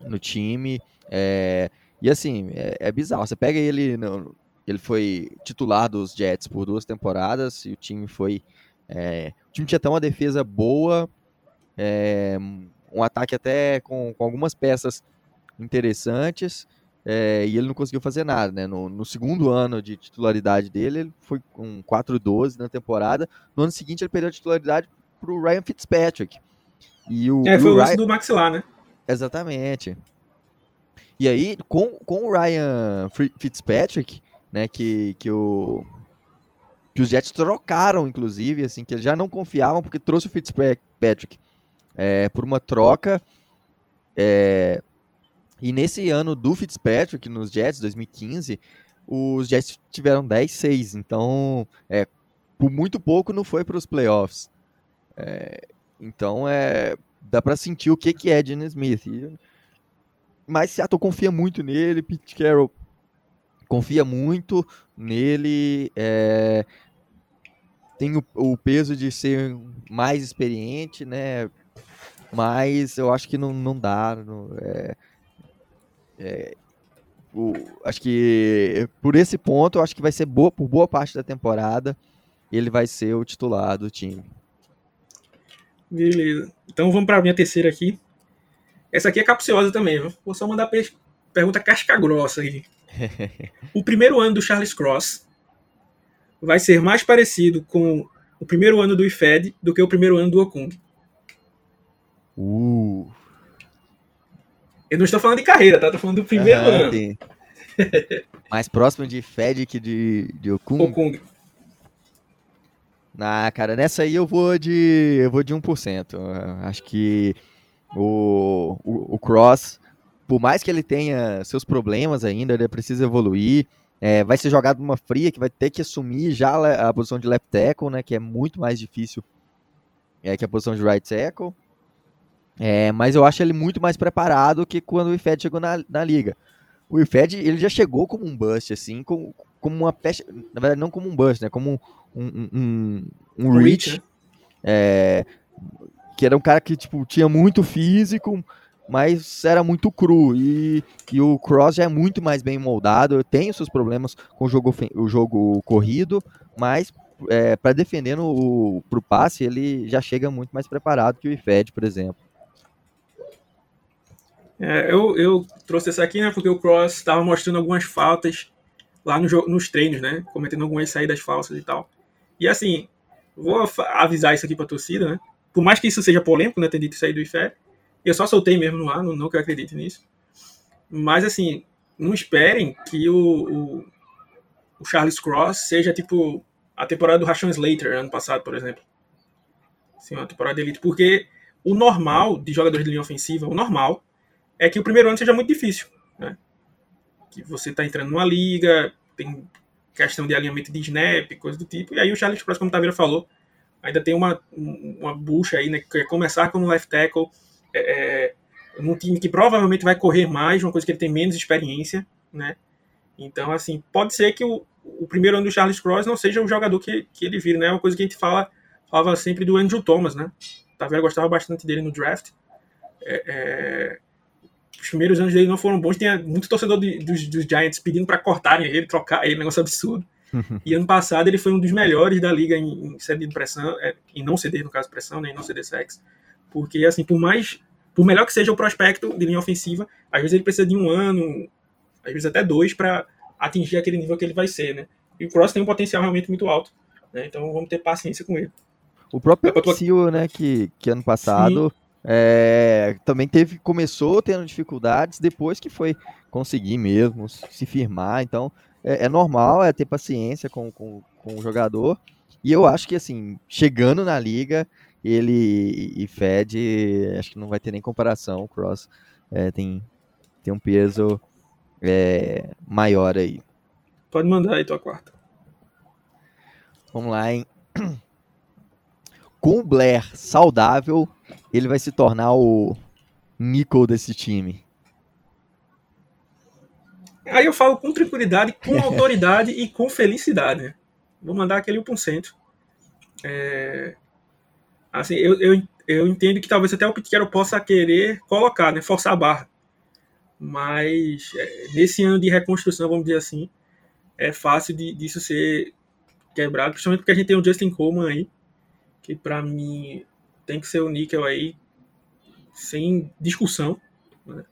no time. É, e assim, é, é, bizarro. Você pega ele, no, ele foi titular dos Jets por duas temporadas e o time foi. É, o time tinha até uma defesa boa, é, um ataque até com, com algumas peças interessantes é, e ele não conseguiu fazer nada, né? No, no, segundo ano de titularidade dele, ele foi com 4-12 na temporada. No ano seguinte, ele perdeu a titularidade para o Ryan Fitzpatrick. E o, é, foi o lance do maxilar, né? Exatamente. E aí, com, com o Ryan Fitzpatrick, né, que, que, o, que os Jets trocaram, inclusive, assim, que eles já não confiavam, porque trouxe o Fitzpatrick é, por uma troca. É, e nesse ano do Fitzpatrick, nos Jets, 2015, os Jets tiveram 10-6. Então, é, por muito pouco não foi para os playoffs. É, então, é, dá para sentir o que, que é Gene Smith. Mas Seattle confia muito nele, Pete Carroll confia muito nele. É, tem o, o, peso de ser mais experiente, né? Mas eu acho que não, não dá. Não, é, é, o, acho que por esse ponto, acho que vai ser boa por boa parte da temporada. Ele vai ser o titular do time. Beleza. Então vamos para a minha terceira aqui. Essa aqui é capciosa também. Vou só mandar pergunta casca grossa aí. O primeiro ano do Charles Cross vai ser mais parecido com o primeiro ano do IFED do que o primeiro ano do Okung. Uh. Eu não estou falando de carreira, tá? Tô falando do primeiro ano. sim. Mais próximo de Fed que de, de Okung. Okung. Ah, cara, nessa aí eu vou de. Eu vou de 1%. Eu Acho que o, o, o Cross, por mais que ele tenha seus problemas ainda, ele precisa evoluir. É, vai ser jogado numa fria que vai ter que assumir já a posição de left tackle, né? Que é muito mais difícil é, que a posição de right tackle. É, mas eu acho ele muito mais preparado que quando o Ifed chegou na, na liga. O Ifed, ele já chegou como um bust, assim, como, como uma pecha. Na verdade, não como um bust, né? Como um, um, um, um Um reach, reach, né? é, que era um cara que tipo, tinha muito físico, mas era muito cru. E, e o Cross já é muito mais bem moldado. Tem seus problemas com o jogo, o jogo corrido, mas é, para defender pro passe, ele já chega muito mais preparado que o Ifed, por exemplo. É, eu, eu trouxe essa aqui, né? Porque o Cross estava mostrando algumas faltas lá no nos treinos, né? Cometendo algumas saídas falsas e tal. E assim, vou avisar isso aqui pra torcida, né? Por mais que isso seja polêmico, né? Ter dito aí do IFE, eu só soltei mesmo no ar, não, não que eu acredite nisso. Mas assim, não esperem que o, o, o Charles Cross seja tipo a temporada do Rashawn Slater ano passado, por exemplo. Assim, uma temporada de elite. Porque o normal de jogadores de linha ofensiva, o normal, é que o primeiro ano seja muito difícil, né? Que você está entrando numa liga, tem questão de alinhamento de snap, coisa do tipo, e aí o Charles Cross, como o Taveira falou, ainda tem uma, um- uma bucha aí, né? Que é começar como left tackle, é, é, num time que provavelmente vai correr mais, uma coisa que ele tem menos experiência, né? Então, assim, pode ser que o, o primeiro ano do Charles Cross não seja o jogador que, que ele vira, né? É uma coisa que a gente fala, falava sempre do Andrew Thomas, né? O Taveira gostava bastante dele no draft. É, é, os primeiros anos dele não foram bons. Tinha muito torcedor de- dos, dos Giants pedindo para cortarem ele, trocar ele, negócio absurdo. <laughs> e ano passado ele foi um dos melhores da liga em, em ceder pressão, é, em não ceder, no caso, pressão, né, em não ceder sex. Porque, assim, por mais. Por melhor que seja o prospecto de linha ofensiva, às vezes ele precisa de um ano, às vezes até dois, para atingir aquele nível que ele vai ser, né? E o Cross tem um potencial realmente muito alto. Né? Então vamos ter paciência com ele. O próprio É Psyu, né, que, que ano passado é, também teve, começou tendo dificuldades, depois que foi conseguir mesmo se firmar. Então, é, é normal, é ter paciência com, com, com o jogador. E eu acho que, assim, chegando na liga, ele e Fed, acho que não vai ter nem comparação. O Cross é, tem, tem um peso é, maior aí. Pode mandar aí tua quarta. Vamos lá, hein? <clears throat> Com o Blair saudável, ele vai se tornar o Nickel desse time. Aí eu falo com tranquilidade, com <laughs> autoridade e com felicidade. Vou mandar aquele 1%. É, assim, eu, eu, eu entendo que talvez até o Pitquero possa querer colocar, né, forçar a barra. Mas é, nesse ano de reconstrução, vamos dizer assim, é fácil de, disso ser quebrado, principalmente porque a gente tem o Justin Coleman aí, que pra mim tem que ser o níquel aí, sem discussão. Né?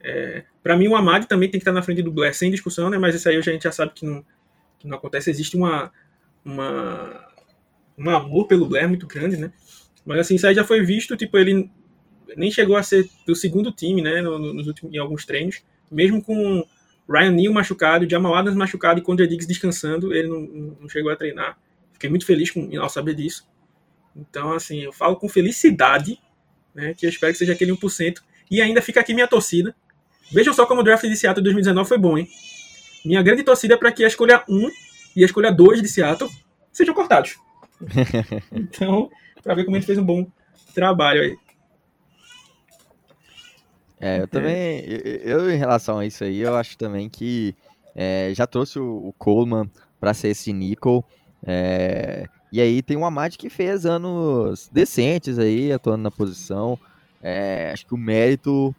É, para mim, o Amad também tem que estar na frente do Blair, sem discussão, né? Mas isso aí a gente já sabe que não, que não acontece. Existe uma, uma, um amor pelo Blair muito grande, né? Mas assim, isso aí já foi visto, tipo, ele nem chegou a ser do segundo time, né? no- no- Nos últimos, em alguns treinos. Mesmo com Ryan Neal machucado, Jamal Adams machucado e Condre Diggs descansando, ele não, não- não chegou a treinar. Fiquei muito feliz com, ao saber disso. Então, assim, eu falo com felicidade, né? Que eu espero que seja aquele 1%. E ainda fica aqui minha torcida. Vejam só como o draft de Seattle 2019 foi bom, hein? Minha grande torcida é para que a escolha 1 e a escolha 2 de Seattle sejam cortados. <laughs> então, para ver como ele fez um bom trabalho aí. É, eu também, eu, eu, em relação a isso aí, eu acho também que é, já trouxe o, o Coleman para ser esse Nickel. é, e aí tem o Amad que fez anos decentes aí, atuando na posição. é, acho que o mérito,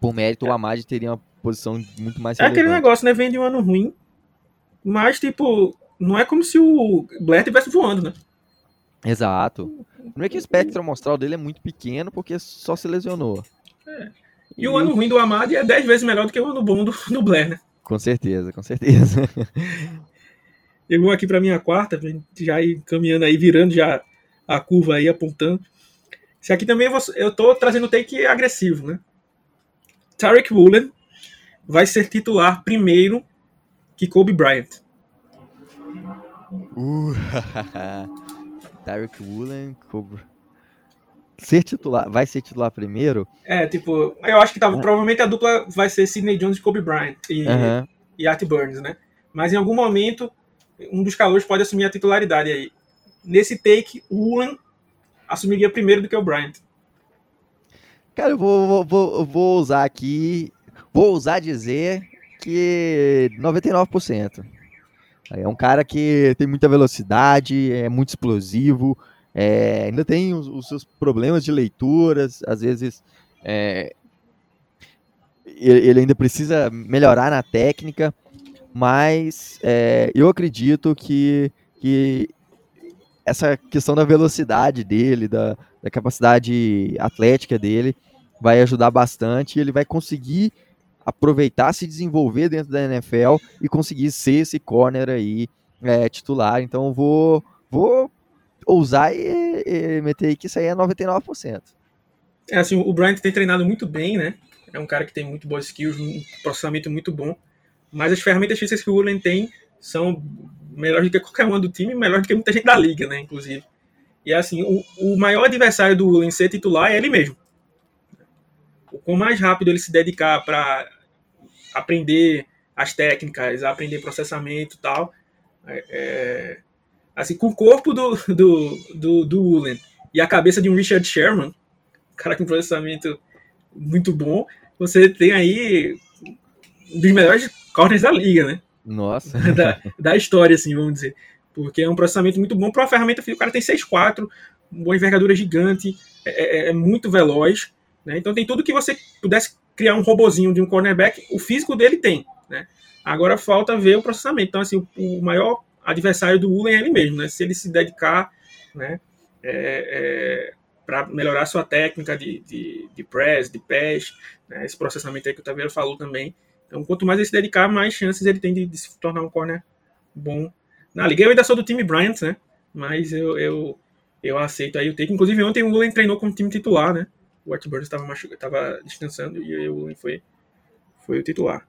por mérito, o Amad teria uma posição muito mais É aquele relevante. negócio, né? Vem de um ano ruim, mas, tipo, não é como se o Blair estivesse voando, né? Exato. Não é que o espectro amostral dele é muito pequeno porque só se lesionou. E o ano ruim do Amad é 10 vezes melhor do que o ano bom do, do Blair, né? Com certeza, com certeza. <laughs> Eu vou aqui para minha quarta, já ir caminhando aí, virando já a curva aí, apontando. Esse aqui também eu, vou- eu tô trazendo take agressivo, né? Tarek Woolen vai ser titular primeiro que Kobe Bryant. Uh, <laughs> Tarek Woolen. Ser titular, vai ser titular primeiro? É, tipo, eu acho que tá, provavelmente a dupla vai ser Sidney Jones e Kobe Bryant e, Aham. e Art Burns, né? Mas em algum momento, um dos calores pode assumir a titularidade aí. Nesse take, o Woolen assumiria primeiro do que o Bryant. Cara, eu vou, vou, vou usar aqui. Vou usar dizer que 99%. É um cara que tem muita velocidade, é muito explosivo, é, ainda tem os, os seus problemas de leituras, às vezes é, ele, ainda precisa melhorar na técnica, mas é, eu acredito que, que essa questão da velocidade dele, da, da capacidade atlética dele, vai ajudar bastante ele vai conseguir aproveitar, se desenvolver dentro da NFL e conseguir ser esse corner aí é, titular. Então vou, vou ousar e, e meter aí que isso aí é 99%. É assim, o Bryant tem treinado muito bem, né? É um cara que tem muito boas skills, um processamento muito bom. Mas as ferramentas físicas que o Woolen tem são melhores do que qualquer uma do time, melhor do que muita gente da liga, né? Inclusive. E assim, o, o maior adversário do Woolen ser titular é ele mesmo. O quanto mais rápido ele se dedicar para aprender as técnicas, aprender processamento e tal, é, é, assim, com o corpo do, do, do, do Woolen e a cabeça de um Richard Sherman, cara com processamento muito bom, você tem aí um dos melhores corners da liga, né? Nossa. <laughs> da, da história, assim, vamos dizer. Porque é um processamento muito bom para uma ferramenta física. O cara tem 6'4, uma envergadura gigante, é, é- é muito veloz. Né? Então tem tudo que você pudesse criar um robozinho de um cornerback, o físico dele tem. Né? Agora falta ver o processamento. Então, assim, o, maior adversário do Ulen é ele mesmo, né? Se ele se dedicar, né? para melhorar sua técnica de, de, de press, de pass, né? esse processamento aí que o Taveira falou também. Então, quanto mais ele se dedicar, mais chances ele tem de, de se tornar um corner bom na liga. Eu ainda sou do time Bryant, né? Mas eu, eu, eu aceito aí o take. Inclusive, ontem o Ulen treinou como time titular, né? O Art Burns estava machu... tava descansando e o Ulen foi, foi o titular.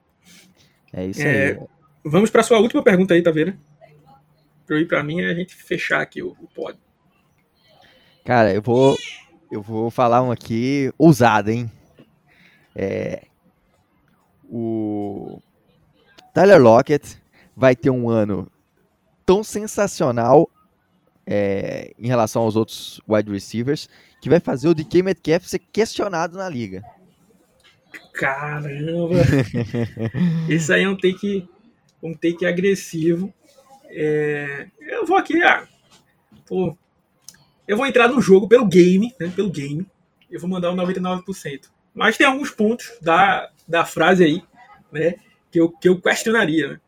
É isso É, aí. Vamos para sua última pergunta aí, Taveira. Para ir para mim é a gente fechar aqui o, o pod. Cara, eu vou, eu vou falar um aqui ousado, hein? É, o Tyler Lockett vai ter um ano tão sensacional é, em relação aos outros wide receivers que vai fazer o DK Metcalf ser questionado na liga. Caramba! <laughs> Esse aí é um take, um take agressivo. É, eu vou aqui, ah, pô, eu vou entrar no jogo pelo game, né? Pelo game. Eu vou mandar um 99%. Mas tem alguns pontos da, da frase aí, né? Que eu, que eu questionaria. Né?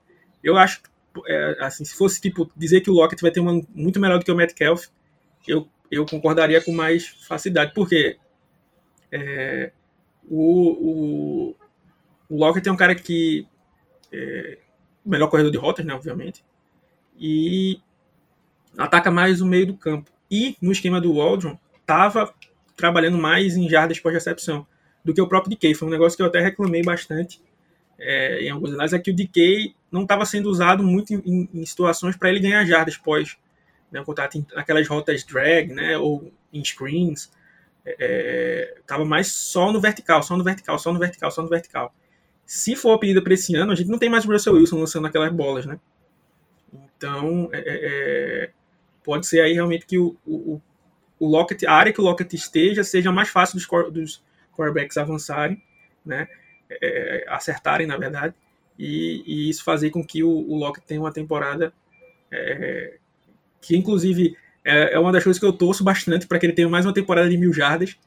Eu acho, é, assim, se fosse tipo dizer que o Lockett vai ter uma muito melhor do que o Metcalf, eu, eu concordaria com mais facilidade. Porque é, o, o, o Lockett é um cara que é melhor corredor de rotas, né? Obviamente. E ataca mais o meio do campo. E no esquema do Waldron, estava trabalhando mais em jardas pós-recepção do que o próprio DK. Foi um negócio que eu até reclamei bastante é, em alguns análises, é que o DK não estava sendo usado muito em, em situações para ele ganhar jardas pós né, contato em aquelas rotas drag, né, ou em screens. Estava mais só no vertical, só no vertical, só no vertical, só no vertical. Se for a pedida para esse ano, a gente não tem mais o Russell Wilson lançando aquelas bolas, né? Então, é, é, pode ser aí realmente que o, o, o Lockett, a área que o Lockett esteja seja mais fácil dos, dos quarterbacks avançarem, né? É, acertarem, na verdade, e, e isso fazer com que o, o Lockett tenha uma temporada é, que, inclusive, é, é uma das coisas que eu torço bastante para que ele tenha mais uma temporada de mil jardas,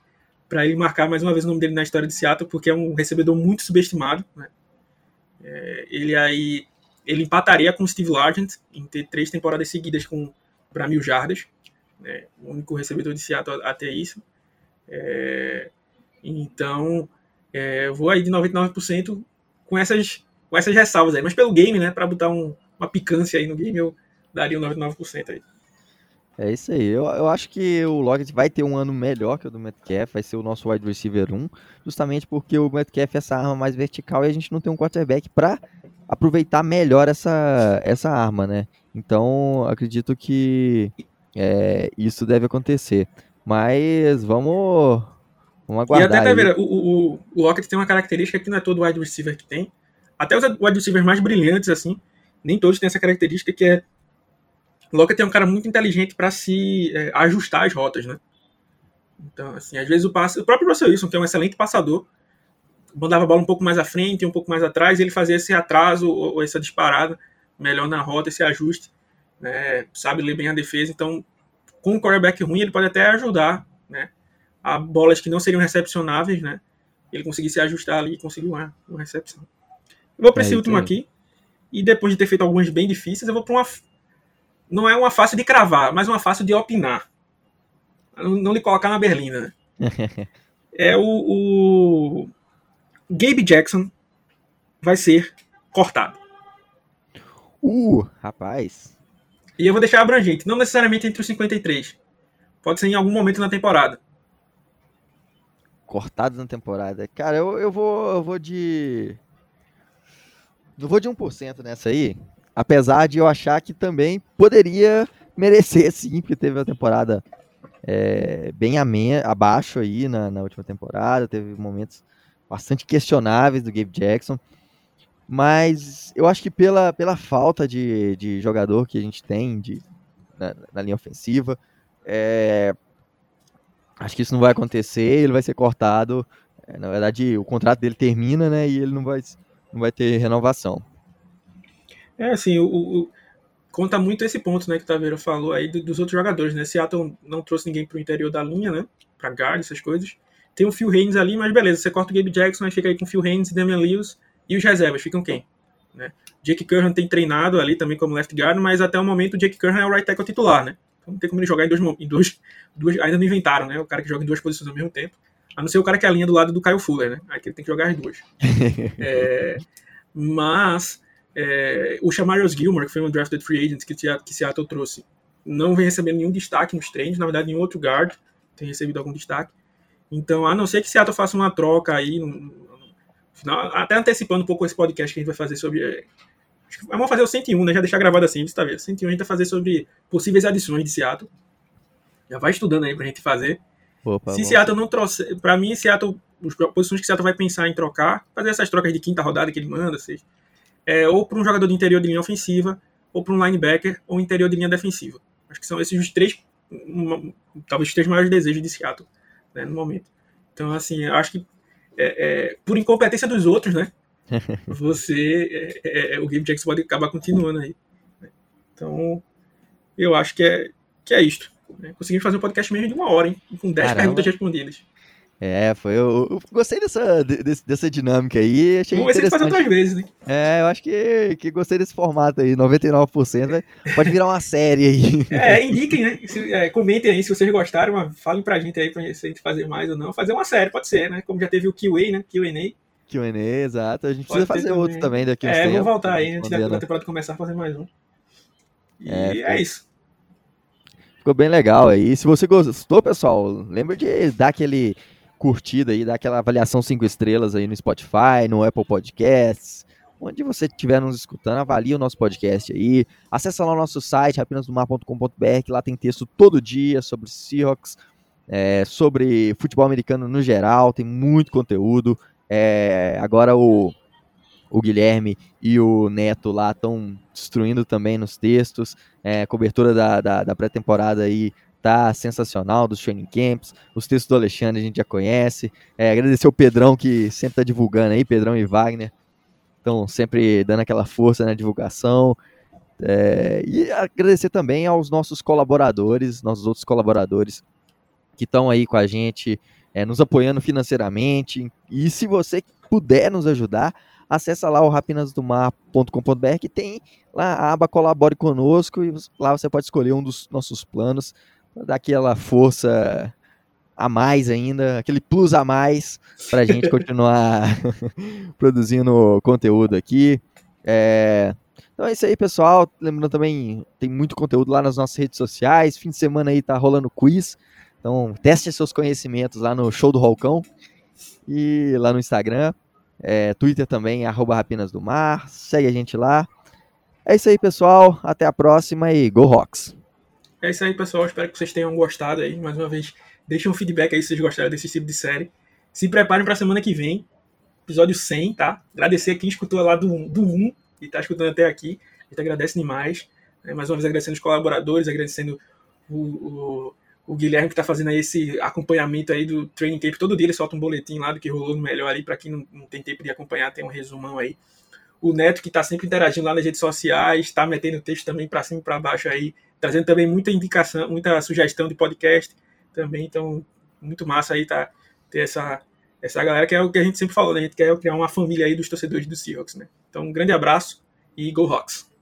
para ele marcar mais uma vez o nome dele na história de Seattle, porque é um recebedor muito subestimado. Né? É, ele aí ele empataria com o Steve Largent em ter três temporadas seguidas com para mil jardas, né? o único recebedor de Seattle a, a ter isso. É, então, é, eu vou aí de 99% com essas, com essas ressalvas aí, mas pelo game, né, para botar um- uma picância aí no game, eu daria um 99% aí. É isso aí. Eu, eu acho que o Lockett vai ter um ano melhor que o do Metcalf, vai ser o nosso wide receiver 1, justamente porque o Metcalf é essa arma mais vertical e a gente não tem um quarterback para aproveitar melhor essa, essa arma, né? Então, acredito que é, isso deve acontecer. Mas vamos, vamos aguardar. E até, ver, o, o, o Lockett tem uma característica que não é todo wide receiver que tem. Até os wide receivers mais brilhantes, assim, nem todos têm essa característica que é. O Lockett é um cara muito inteligente para se é, ajustar as rotas, né? Então, assim, às vezes o passe. O próprio Russell Wilson, que é um excelente passador, mandava a bola um pouco mais à frente, um pouco mais atrás, e ele fazia esse atraso ou, ou essa disparada melhor na rota, esse ajuste. Né? Sabe ler bem a defesa, então com um quarterback ruim ele pode até ajudar, né? A bolas que não seriam recepcionáveis, né? Ele conseguir se ajustar ali e conseguir uma, uma recepção. Eu vou para É, esse último entendo. aqui. E depois de ter feito algumas bem difíceis, eu vou para uma. Não é uma fácil de cravar, mas uma fácil de opinar. Não, não lhe colocar na berlina. né? <laughs> é o, o. Gabe Jackson vai ser cortado. Uh, rapaz. E eu vou deixar abrangente, não necessariamente entre os 53. Pode ser em algum momento na temporada. Cortados na temporada. Cara, eu, eu vou eu vou de. Eu vou de 1% nessa aí. Apesar de eu achar que também poderia merecer, <laughs> sim, porque teve uma temporada é, bem ame- abaixo aí na, na última temporada. Teve momentos bastante questionáveis do Gabe Jackson. Mas eu acho que pela, pela falta de, de jogador que a gente tem de, na, na linha ofensiva, é, acho que isso não vai acontecer, ele vai ser cortado. É, na verdade, o contrato dele termina, né? E ele não vai, não vai ter renovação. É, assim, o, o- conta muito esse ponto, né, que o Taveira falou aí do- dos outros jogadores, né? Seattle não trouxe ninguém pro interior da linha, né? Pra guard, essas coisas. Tem o Phil Haynes ali, mas beleza, você corta o Gabe Jackson, aí fica aí com o Phil Haynes e Damian Lewis, e os reservas ficam quem? Né? Jake Curran tem treinado ali também como left guard, mas até o momento o Jake Curran é o right tackle titular, né? Então não tem como ele jogar em dois, em dois, duas, ainda não inventaram, né? O cara que joga em duas posições ao mesmo tempo. A não ser o cara que é a linha do lado do Kyle Fuller, né? Aí que ele tem que jogar as duas. <laughs> É, mas é, o Shamarius Gilmore, que foi um drafted free agent que, Seattle- que Seattle trouxe, não vem recebendo nenhum destaque nos treinos, na verdade nenhum outro guard tem recebido algum destaque. Então, a não ser que Seattle faça uma troca aí, até antecipando um pouco esse podcast que a gente vai fazer sobre... vamos fazer o 101, né? Já deixar gravado assim, tá vendo? 101 a gente vai fazer sobre possíveis adições de Seattle. Já vai estudando aí pra gente fazer. Opa, Se bom. Seattle não trouxer, pra mim, Seattle, as posições que Seattle vai pensar em trocar, fazer essas trocas de quinta rodada que ele manda, seja, é, ou para um jogador de interior de linha ofensiva, ou para um linebacker, ou interior de linha defensiva. Acho que são esses os três, uma- talvez os três maiores desejos de Seattle, né, no momento. Então, assim, eu acho que é, é, por incompetência dos outros, né, você, é, é, o Gabe Jackson pode acabar continuando aí. né. Então, eu acho que é, que é isto. Né? Conseguimos fazer um podcast mesmo de uma hora, hein? Com 10 Caramba. perguntas respondidas. É, foi. Eu, eu gostei dessa, de- desse- dessa dinâmica aí. Achei Vamos ver se a gente faz interessante. outras vezes, né? É, eu acho que, que gostei desse formato aí. 99%. vai- Pode virar uma série aí. <laughs> É, indiquem, né? Se- é, comentem aí se vocês gostaram, falem pra gente aí pra se a gente fazer mais ou não. Fazer uma série, pode ser, né? Como já teve o QA, né? QA. QA, exato. A gente Pode precisa fazer também. outro também daqui a uns É, vamos voltar aí antes da, da temporada começar a fazer mais um. E É, é, isso. Ficou bem legal aí. Se você gostou, pessoal, lembra de dar aquele curtida aí, dar aquela avaliação 5 estrelas aí no Spotify, no Apple Podcasts, onde você estiver nos escutando, avalie o nosso podcast aí. Acesse lá o nosso site, rapinasdomar.com.br, que lá tem texto todo dia sobre Seahawks, é, sobre futebol americano no geral, tem muito conteúdo. É, agora o, o Guilherme e o Neto lá estão destruindo também nos textos. É, a cobertura da, da, da pré-temporada aí tá sensacional, dos training camps. Os textos do Alexandre a gente já conhece. É, agradecer o Pedrão que sempre tá divulgando aí, Pedrão e Wagner. Estão sempre dando aquela força na divulgação. É, e agradecer também aos nossos colaboradores, nossos outros colaboradores que estão aí com a gente, é, nos apoiando financeiramente. E se você puder nos ajudar, acessa lá o rapinasdomar.com.br que tem lá a aba Colabore Conosco e lá você pode escolher um dos nossos planos para dar aquela força a mais ainda, aquele plus a mais para a <laughs> gente continuar <laughs> produzindo conteúdo aqui. É, Então é isso aí, pessoal. Lembrando também, tem muito conteúdo lá nas nossas redes sociais. Fim de semana aí tá rolando quiz. Então, teste seus conhecimentos lá no Show do Rolcão e lá no Instagram. É, Twitter também, arroba Rapinas do Mar. Segue a gente lá. É isso aí, pessoal. Até a próxima e Go Rocks! É isso aí, pessoal. Espero que vocês tenham gostado aí. Mais uma vez, deixem um feedback aí se vocês gostaram desse tipo de série. Se preparem para a semana que vem, episódio 100, tá? Agradecer quem escutou lá do, do 1 e tá escutando até aqui. A gente agradece demais. Né? Mais uma vez agradecendo os colaboradores, agradecendo o, o, o Guilherme que está fazendo aí esse acompanhamento aí do training tape. Todo dia ele solta um boletim lá do que rolou no melhor ali. Para quem não, não tem tempo de acompanhar, tem um resumão aí. O Neto que está sempre interagindo lá nas redes sociais, está metendo texto também para cima e para baixo aí, trazendo também muita indicação, muita sugestão de podcast também. Então, muito massa aí tá, ter essa, essa galera que é o que a gente sempre falou, né? A gente quer criar uma família aí dos torcedores do Seahawks, né? Então, um grande abraço e Go Hawks!